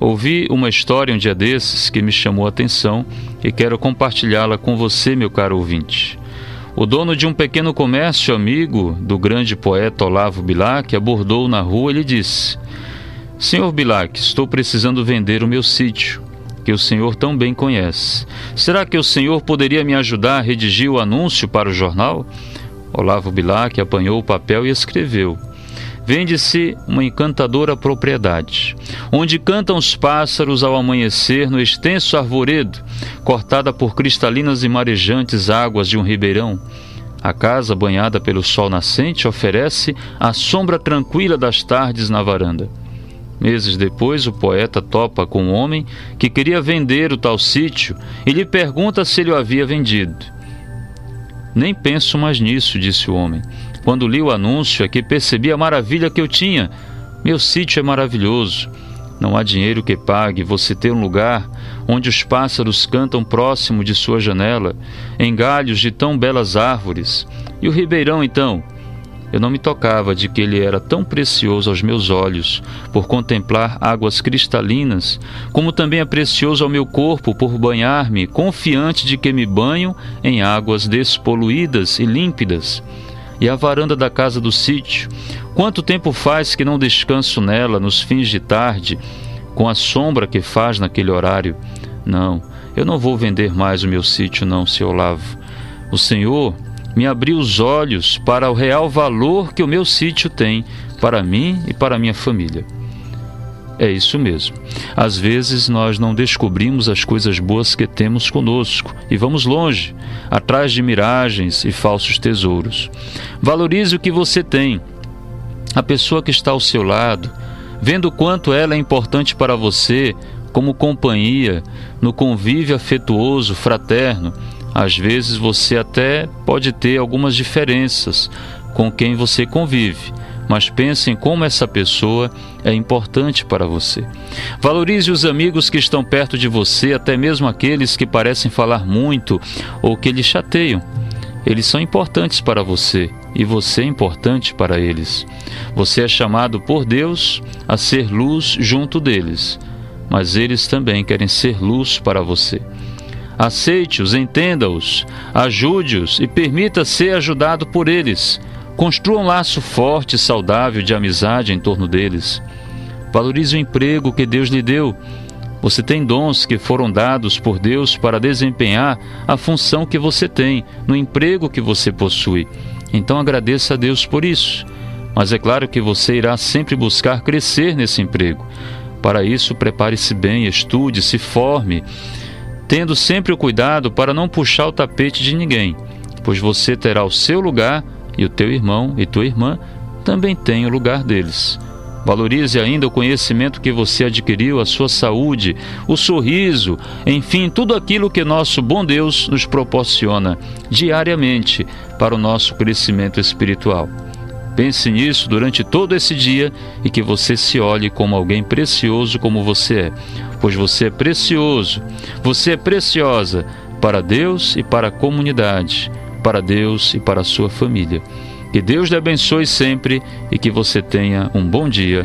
Ouvi uma história um dia desses que me chamou a atenção e quero compartilhá-la com você, meu caro ouvinte. O dono de um pequeno comércio amigo do grande poeta Olavo Bilac abordou na rua e lhe disse: Senhor Bilac, estou precisando vender o meu sítio, que o senhor tão bem conhece. Será que o senhor poderia me ajudar a redigir o anúncio para o jornal? Olavo Bilac apanhou o papel e escreveu: Vende-se uma encantadora propriedade, onde cantam os pássaros ao amanhecer no extenso arvoredo, cortada por cristalinas e marejantes águas de um ribeirão. A casa, banhada pelo sol nascente, oferece a sombra tranquila das tardes na varanda. Meses depois, o poeta topa com um homem que queria vender o tal sítio e lhe pergunta se ele o havia vendido. Nem penso mais nisso, disse o homem. Quando li o anúncio é que percebi a maravilha que eu tinha. Meu sítio é maravilhoso. Não há dinheiro que pague você ter um lugar onde os pássaros cantam próximo de sua janela, em galhos de tão belas árvores. E o ribeirão, então? Eu não me tocava de que ele era tão precioso aos meus olhos, por contemplar águas cristalinas, como também é precioso ao meu corpo por banhar-me, confiante de que me banho em águas despoluídas e límpidas e a varanda da casa do sítio. Quanto tempo faz que não descanso nela nos fins de tarde, com a sombra que faz naquele horário? Não, eu não vou vender mais o meu sítio, não, seu Olavo. O Senhor me abriu os olhos para o real valor que o meu sítio tem para mim e para minha família. É isso mesmo. Às vezes nós não descobrimos as coisas boas que temos conosco e vamos longe, atrás de miragens e falsos tesouros. Valorize o que você tem. A pessoa que está ao seu lado, vendo quanto ela é importante para você, como companhia, no convívio afetuoso, fraterno, às vezes você até pode ter algumas diferenças com quem você convive mas pense em como essa pessoa é importante para você. Valorize os amigos que estão perto de você, até mesmo aqueles que parecem falar muito ou que lhe chateiam. Eles são importantes para você e você é importante para eles. Você é chamado por Deus a ser luz junto deles, mas eles também querem ser luz para você. Aceite-os, entenda-os, ajude-os e permita ser ajudado por eles. Construa um laço forte e saudável de amizade em torno deles. Valorize o emprego que Deus lhe deu. Você tem dons que foram dados por Deus para desempenhar a função que você tem no emprego que você possui. Então agradeça a Deus por isso. Mas é claro que você irá sempre buscar crescer nesse emprego. Para isso, prepare-se bem, estude, se forme, tendo sempre o cuidado para não puxar o tapete de ninguém, pois você terá o seu lugar e o teu irmão e tua irmã também têm o lugar deles. Valorize ainda o conhecimento que você adquiriu, a sua saúde, o sorriso, enfim, tudo aquilo que nosso bom Deus nos proporciona diariamente para o nosso crescimento espiritual. Pense nisso durante todo esse dia e que você se olhe como alguém precioso como você é, pois você é precioso, você é preciosa para Deus e para a comunidade para Deus e para a sua família. Que Deus lhe abençoe sempre e que você tenha um bom dia